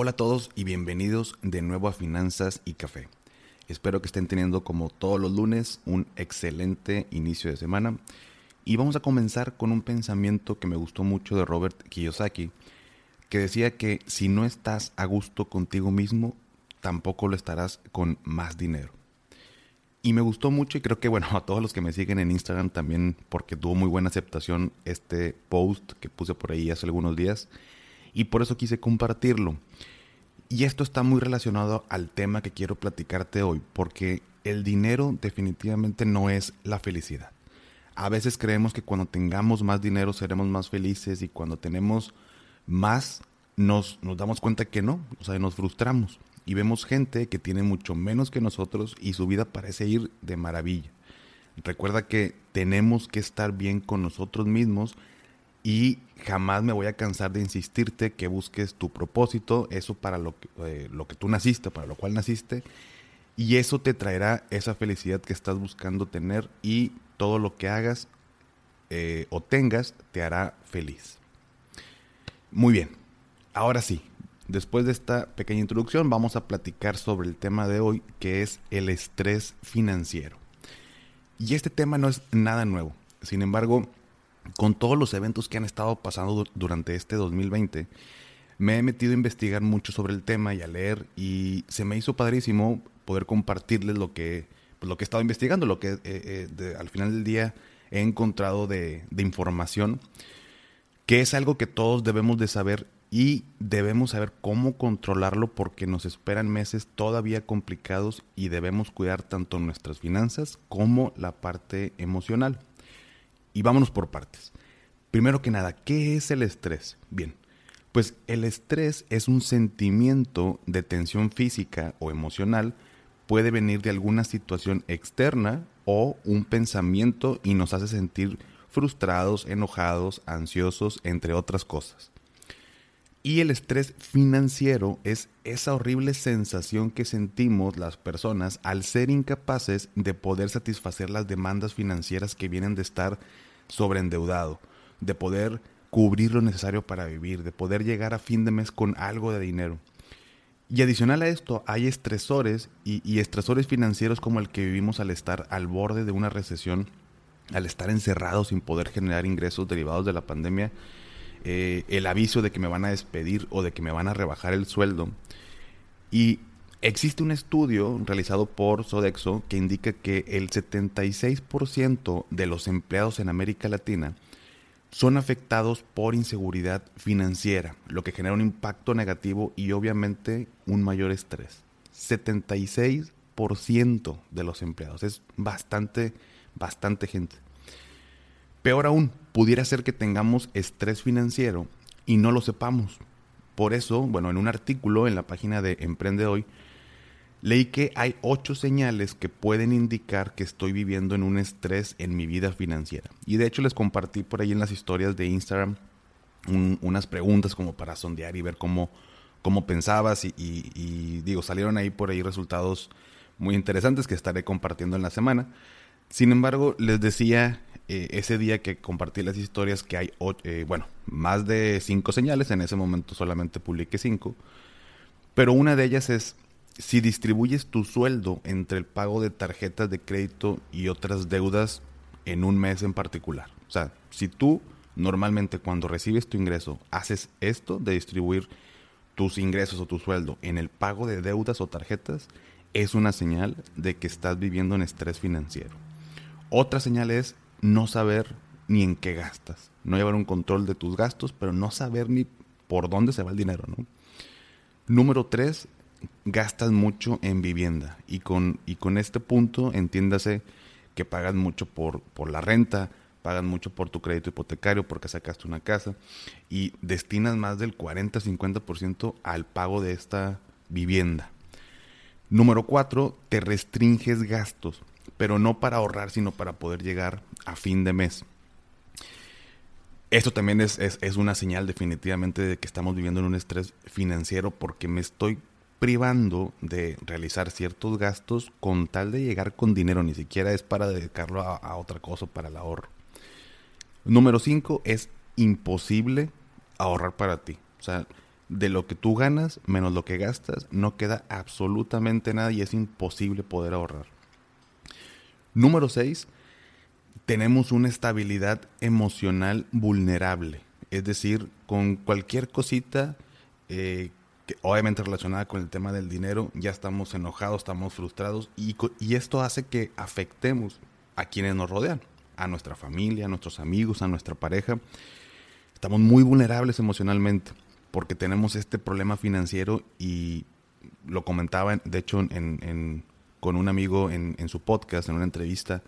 Hola a todos y bienvenidos de nuevo a Finanzas y Café. Espero que estén teniendo como todos los lunes un excelente inicio de semana y vamos a comenzar con un pensamiento que me gustó mucho de Robert Kiyosaki que decía que si no estás a gusto contigo mismo, tampoco lo estarás con más dinero. Y me gustó mucho y creo que bueno, a todos los que me siguen en Instagram también porque tuvo muy buena aceptación este post que puse por ahí hace algunos días y por eso quise compartirlo. Y esto está muy relacionado al tema que quiero platicarte hoy, porque el dinero definitivamente no es la felicidad. A veces creemos que cuando tengamos más dinero seremos más felices y cuando tenemos más nos, damos cuenta que no, o sea, nos frustramos y vemos gente que tiene mucho menos que nosotros y su vida parece ir de maravilla. Recuerda que tenemos que estar bien con nosotros mismos y jamás me voy a cansar de insistirte que busques tu propósito, eso para lo que, eh, lo que tú naciste, para lo cual naciste, y eso te traerá esa felicidad que estás buscando tener y todo lo que hagas eh, o tengas te hará feliz. Muy bien, ahora sí, después de esta pequeña introducción vamos a platicar sobre el tema de hoy que es el estrés financiero. Y este tema no es nada nuevo, sin embargo, con todos los eventos que han estado pasando durante este 2020, me he metido a investigar mucho sobre el tema y a leer y se me hizo padrísimo poder compartirles lo que, pues, lo que he estado investigando, lo que eh, eh, al final del día he encontrado de, de información, que es algo que todos debemos de saber y debemos saber cómo controlarlo porque nos esperan meses todavía complicados y debemos cuidar tanto nuestras finanzas como la parte emocional. Y vámonos por partes. Primero que nada, ¿qué es el estrés? Bien, pues el estrés es un sentimiento de tensión física o emocional, puede venir de alguna situación externa o un pensamiento y nos hace sentir frustrados, enojados, ansiosos, entre otras cosas. Y el estrés financiero es esa horrible sensación que sentimos las personas al ser incapaces de poder satisfacer las demandas financieras que vienen de estar sobreendeudado, de poder cubrir lo necesario para vivir, de poder llegar a fin de mes con algo de dinero. Y adicional a esto, hay estresores y, estresores financieros como el que vivimos al estar al borde de una recesión, al estar encerrados sin poder generar ingresos derivados de la pandemia, eh, el aviso de que me van a despedir o de que me van a rebajar el sueldo. Y Existe un estudio realizado por Sodexo que indica que el 76% de los empleados en América Latina son afectados por inseguridad financiera, lo que genera un impacto negativo y obviamente un mayor estrés. 76% de los empleados, es bastante, bastante gente. Peor aún, pudiera ser que tengamos estrés financiero y no lo sepamos. Por eso, bueno, en un artículo en la página de Emprende Hoy, Leí que hay ocho señales que pueden indicar que estoy viviendo en un estrés en mi vida financiera. Y de hecho les compartí por ahí en las historias de Instagram unas preguntas como para sondear y ver cómo, cómo pensabas y, digo, salieron ahí por ahí resultados muy interesantes que estaré compartiendo en la semana. Sin embargo, les decía eh, ese día que compartí las historias que hay, eh, bueno, más de cinco señales, en ese momento solamente publiqué cinco, pero una de ellas es si distribuyes tu sueldo entre el pago de tarjetas de crédito y otras deudas en un mes en particular. O sea, si tú normalmente cuando recibes tu ingreso haces esto de distribuir tus ingresos o tu sueldo en el pago de deudas o tarjetas, es una señal de que estás viviendo en estrés financiero. Otra señal es no saber ni en qué gastas. No llevar un control de tus gastos, pero no saber ni por dónde se va el dinero, ¿no? Número tres, gastas mucho en vivienda y con, y con este punto entiéndase que pagas mucho por, por la renta, pagas mucho por tu crédito hipotecario porque sacaste una casa y destinas más del 40-50% al pago de esta vivienda. Número cuatro, te restringes gastos, pero no para ahorrar, sino para poder llegar a fin de mes. Esto también es, es, una señal definitivamente de que estamos viviendo en un estrés financiero porque me estoy privando de realizar ciertos gastos con tal de llegar con dinero, ni siquiera es para dedicarlo a, otra cosa, para el ahorro. Número 5 es imposible ahorrar para ti. O sea, de lo que tú ganas menos lo que gastas, no queda absolutamente nada y es imposible poder ahorrar. Número 6, tenemos una estabilidad emocional vulnerable. Es decir, con cualquier cosita, eh, que obviamente relacionada con el tema del dinero, ya estamos enojados, estamos frustrados y, esto hace que afectemos a quienes nos rodean, a nuestra familia, a nuestros amigos, a nuestra pareja. Estamos muy vulnerables emocionalmente porque tenemos este problema financiero y lo comentaba, de hecho, con un amigo en, en su podcast, en una entrevista,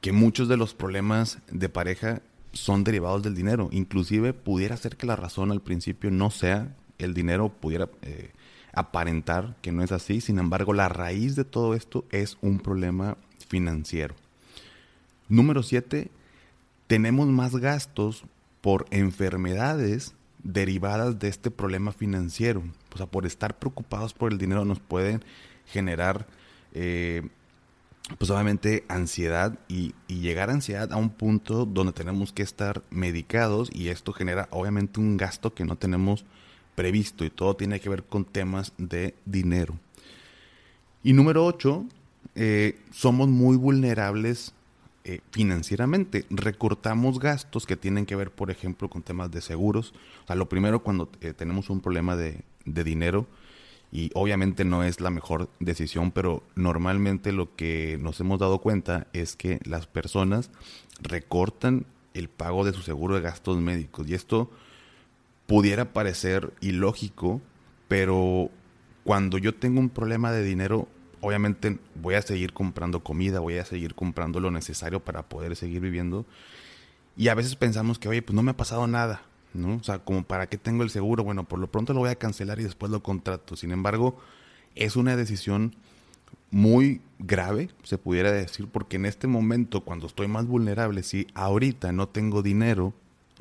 que muchos de los problemas de pareja son derivados del dinero. Inclusive pudiera ser que la razón al principio no sea el dinero, pudiera eh, aparentar que no es así. Sin embargo, la raíz de todo esto es un problema financiero. Número siete, tenemos más gastos por enfermedades derivadas de este problema financiero. O sea, por estar preocupados por el dinero nos pueden generar, eh, pues obviamente, ansiedad y, llegar a ansiedad a un punto donde tenemos que estar medicados y esto genera obviamente un gasto que no tenemos previsto y todo tiene que ver con temas de dinero. Y número 8, eh, somos muy vulnerables eh, financieramente. Recortamos gastos que tienen que ver, por ejemplo, con temas de seguros. O sea, lo primero cuando tenemos un problema de dinero, y obviamente no es la mejor decisión, pero normalmente lo que nos hemos dado cuenta es que las personas recortan el pago de su seguro de gastos médicos. Y esto pudiera parecer ilógico, pero cuando yo tengo un problema de dinero, obviamente voy a seguir comprando comida, voy a seguir comprando lo necesario para poder seguir viviendo. Y a veces pensamos que, oye, pues no me ha pasado nada, ¿no? O sea, como para qué tengo el seguro, bueno, por lo pronto lo voy a cancelar y después lo contrato. Sin embargo, es una decisión muy grave, se pudiera decir, porque en este momento, cuando estoy más vulnerable, si ahorita no tengo dinero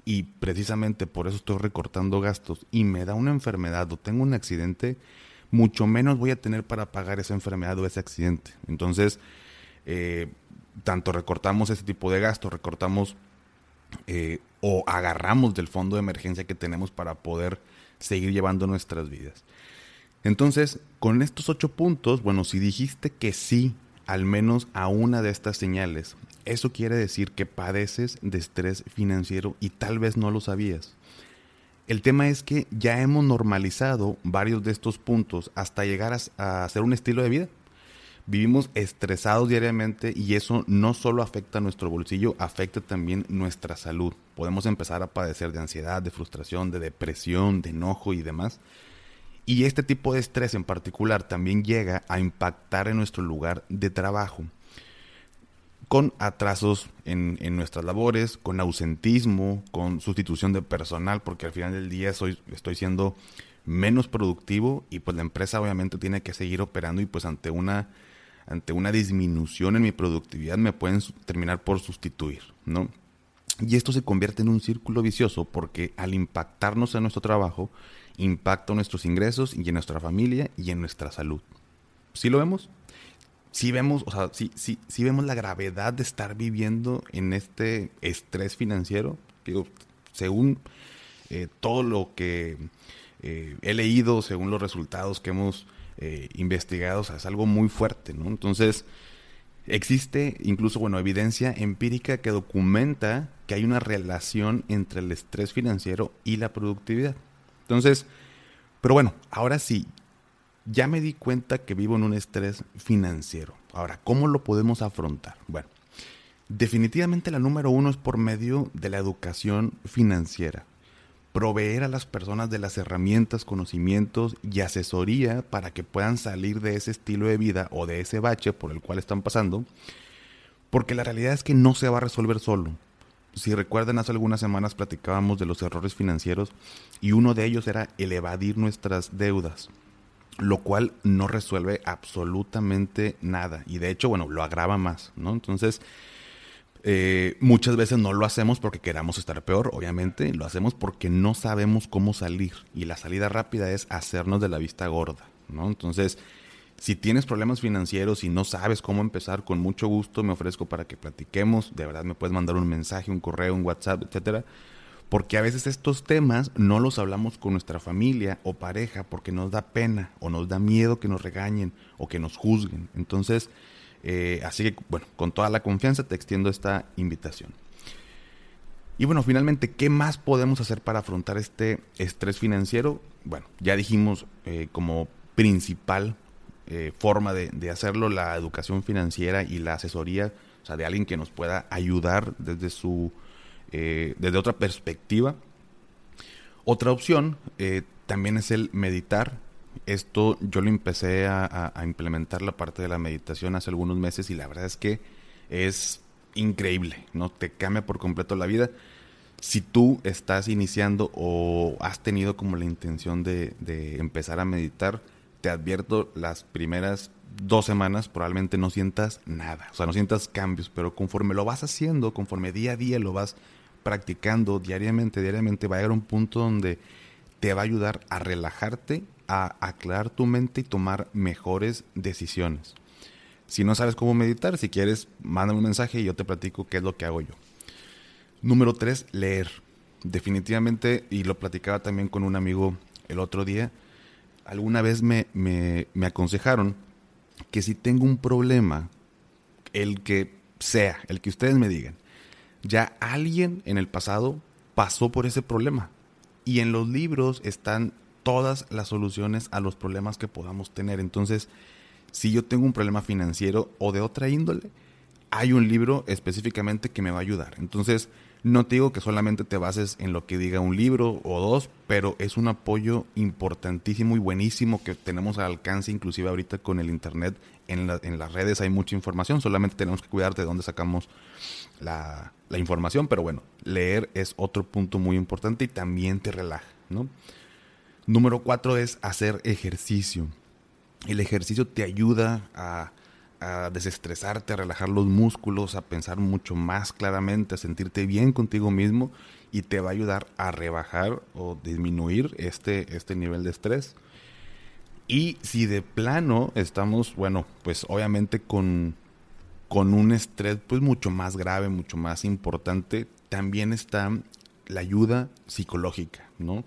y precisamente por eso estoy recortando gastos y me da una enfermedad o tengo un accidente, mucho menos voy a tener para pagar esa enfermedad o ese accidente. Entonces, eh, tanto recortamos ese tipo de gastos, recortamos eh, o agarramos del fondo de emergencia que tenemos para poder seguir llevando nuestras vidas. Entonces, con estos ocho puntos, bueno, si dijiste que sí, al menos a una de estas señales, eso quiere decir que padeces de estrés financiero y tal vez no lo sabías. El tema es que ya hemos normalizado varios de estos puntos hasta llegar a, a ser un estilo de vida. Vivimos estresados diariamente y eso no solo afecta nuestro bolsillo, afecta también nuestra salud. Podemos empezar a padecer de ansiedad, de frustración, de depresión, de enojo y demás. Y este tipo de estrés en particular también llega a impactar en nuestro lugar de trabajo con atrasos en, nuestras labores, con ausentismo, con sustitución de personal, porque al final del día soy, estoy siendo menos productivo y pues la empresa obviamente tiene que seguir operando y pues ante una, ante una disminución en mi productividad me pueden terminar por sustituir, ¿no? Y esto se convierte en un círculo vicioso porque al impactarnos en nuestro trabajo, impacta nuestros ingresos y en nuestra familia y en nuestra salud. ¿Sí lo vemos? sí vemos, o sea, vemos la gravedad de estar viviendo en este estrés financiero. Según eh, todo lo que eh, he leído, según los resultados que hemos eh, investigado, es algo muy fuerte, Entonces, existe incluso, bueno, evidencia empírica que documenta que hay una relación entre el estrés financiero y la productividad. Entonces, pero bueno, ahora sí, ya me di cuenta que vivo en un estrés financiero. Ahora, ¿cómo lo podemos afrontar? Bueno, definitivamente la número uno es por medio de la educación financiera. Proveer a las personas de las herramientas, conocimientos y asesoría para que puedan salir de ese estilo de vida o de ese bache por el cual están pasando. Porque la realidad es que no se va a resolver solo. Si recuerdan, hace algunas semanas platicábamos de los errores financieros y uno de ellos era el evadir nuestras deudas lo cual no resuelve absolutamente nada. Y de hecho, bueno, lo agrava más, ¿no? Entonces, eh, muchas veces no lo hacemos porque queramos estar peor, obviamente, lo hacemos porque no sabemos cómo salir. Y la salida rápida es hacernos de la vista gorda, ¿no? Entonces, si tienes problemas financieros y no sabes cómo empezar, con mucho gusto me ofrezco para que platiquemos. De verdad me puedes mandar un mensaje, un correo, un WhatsApp, etcétera. Porque a veces estos temas no los hablamos con nuestra familia o pareja porque nos da pena o nos da miedo que nos regañen o que nos juzguen. Entonces, eh, así que, bueno, con toda la confianza te extiendo esta invitación. Y bueno, finalmente, ¿qué más podemos hacer para afrontar este estrés financiero? Bueno, ya dijimos eh, como principal eh, forma de, hacerlo, la educación financiera y la asesoría, o sea, de alguien que nos pueda ayudar desde su, desde otra perspectiva. Otra opción también es el meditar. Esto yo lo empecé a, implementar la parte de la meditación hace algunos meses y la verdad es que es increíble, ¿no? Te cambia por completo la vida. Si tú estás iniciando o has tenido como la intención de, de empezar a meditar, te advierto, las primeras dos semanas probablemente no sientas nada, o sea, no sientas cambios, pero conforme lo vas haciendo, conforme día a día lo vas practicando diariamente, diariamente, va a llegar un punto donde te va a ayudar a relajarte, a aclarar tu mente y tomar mejores decisiones. Si no sabes cómo meditar, si quieres, mándame un mensaje y yo te platico qué es lo que hago yo. Número tres, leer. Definitivamente, y lo platicaba también con un amigo el otro día, alguna vez me, me, aconsejaron que si tengo un problema, el que sea, el que ustedes me digan, ya alguien en el pasado pasó por ese problema. Y en los libros están todas las soluciones a los problemas que podamos tener. Entonces, si yo tengo un problema financiero o de otra índole, hay un libro específicamente que me va a ayudar. Entonces, no te digo que solamente te bases en lo que diga un libro o dos, pero es un apoyo importantísimo y buenísimo que tenemos al alcance, inclusive ahorita con el Internet. En, las redes hay mucha información, solamente tenemos que cuidar de dónde sacamos la, información, pero bueno, leer es otro punto muy importante y también te relaja, ¿no? Número cuatro es hacer ejercicio. El ejercicio te ayuda a desestresarte, a relajar los músculos, a pensar mucho más claramente, a sentirte bien contigo mismo y te va a ayudar a rebajar o disminuir este, este nivel de estrés. Y si de plano estamos, bueno, pues obviamente con, con un estrés pues mucho más grave, mucho más importante, también está la ayuda psicológica, ¿no?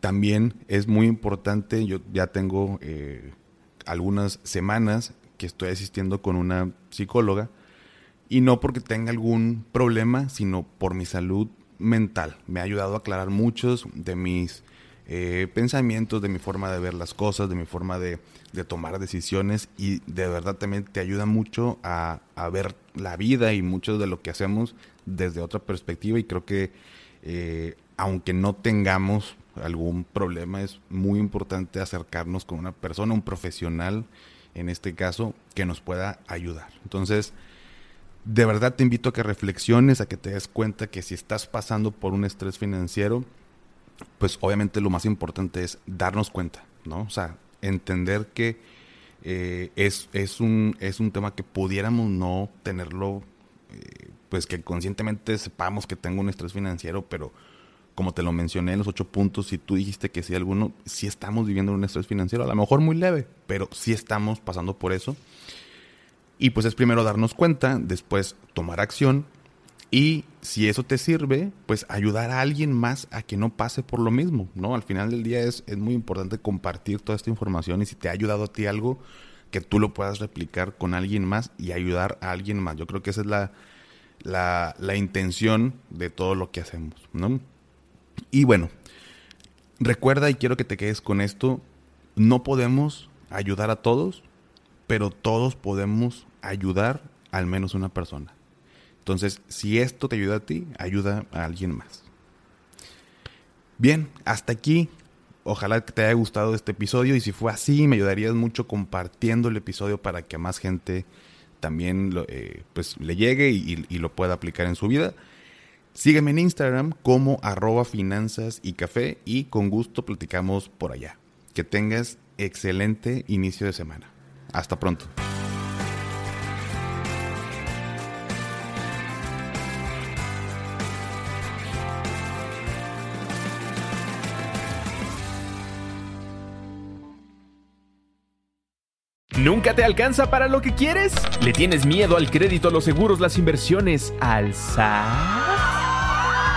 También es muy importante, yo ya tengo eh, algunas semanas que estoy asistiendo con una psicóloga y no porque tenga algún problema, sino por mi salud mental. Me ha ayudado a aclarar muchos de mis eh, pensamientos, de mi forma de ver las cosas, de mi forma de, tomar decisiones y de verdad también te ayuda mucho a, ver la vida y mucho de lo que hacemos desde otra perspectiva y creo que eh, aunque no tengamos algún problema es muy importante acercarnos con una persona, un profesional en este caso, que nos pueda ayudar. Entonces, de verdad te invito a que reflexiones, a que te des cuenta que si estás pasando por un estrés financiero, pues obviamente lo más importante es darnos cuenta, ¿no? O sea, entender que eh, es, es, un, es un tema que pudiéramos no tenerlo, eh, pues que conscientemente sepamos que tengo un estrés financiero, pero como te lo mencioné en los ocho puntos, si tú dijiste que sí alguno, sí estamos viviendo un estrés financiero, a lo mejor muy leve, pero sí estamos pasando por eso. Y pues es primero darnos cuenta, después tomar acción y si eso te sirve, pues ayudar a alguien más a que no pase por lo mismo, ¿no? Al final del día es, es muy importante compartir toda esta información y si te ha ayudado a ti algo, que tú lo puedas replicar con alguien más y ayudar a alguien más. Yo creo que esa es la, la, la intención de todo lo que hacemos, ¿no? Y bueno, recuerda y quiero que te quedes con esto, no podemos ayudar a todos, pero todos podemos ayudar al menos una persona. Entonces, si esto te ayuda a ti, ayuda a alguien más. Bien, hasta aquí. Ojalá que te haya gustado este episodio y si fue así, me ayudarías mucho compartiendo el episodio para que más gente también eh, pues, le llegue y lo pueda aplicar en su vida. Sígueme en Instagram como arroba finanzas y café y con gusto platicamos por allá. Que tengas excelente inicio de semana. Hasta pronto. ¿Nunca te alcanza para lo que quieres? ¿Le tienes miedo al crédito, los seguros, las inversiones, al?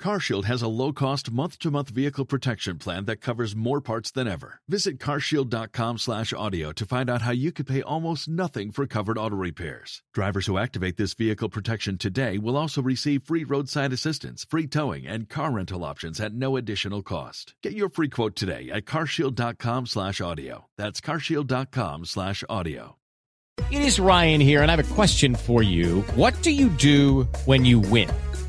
CarShield has a low-cost month-to-month vehicle protection plan that covers more parts than ever. Visit carshield.com/audio to find out how you could pay almost nothing for covered auto repairs. Drivers who activate this vehicle protection today will also receive free roadside assistance, free towing, and car rental options at no additional cost. Get your free quote today at carshield.com/audio. That's carshield.com/audio. It is Ryan here, and I have a question for you. What do you do when you win?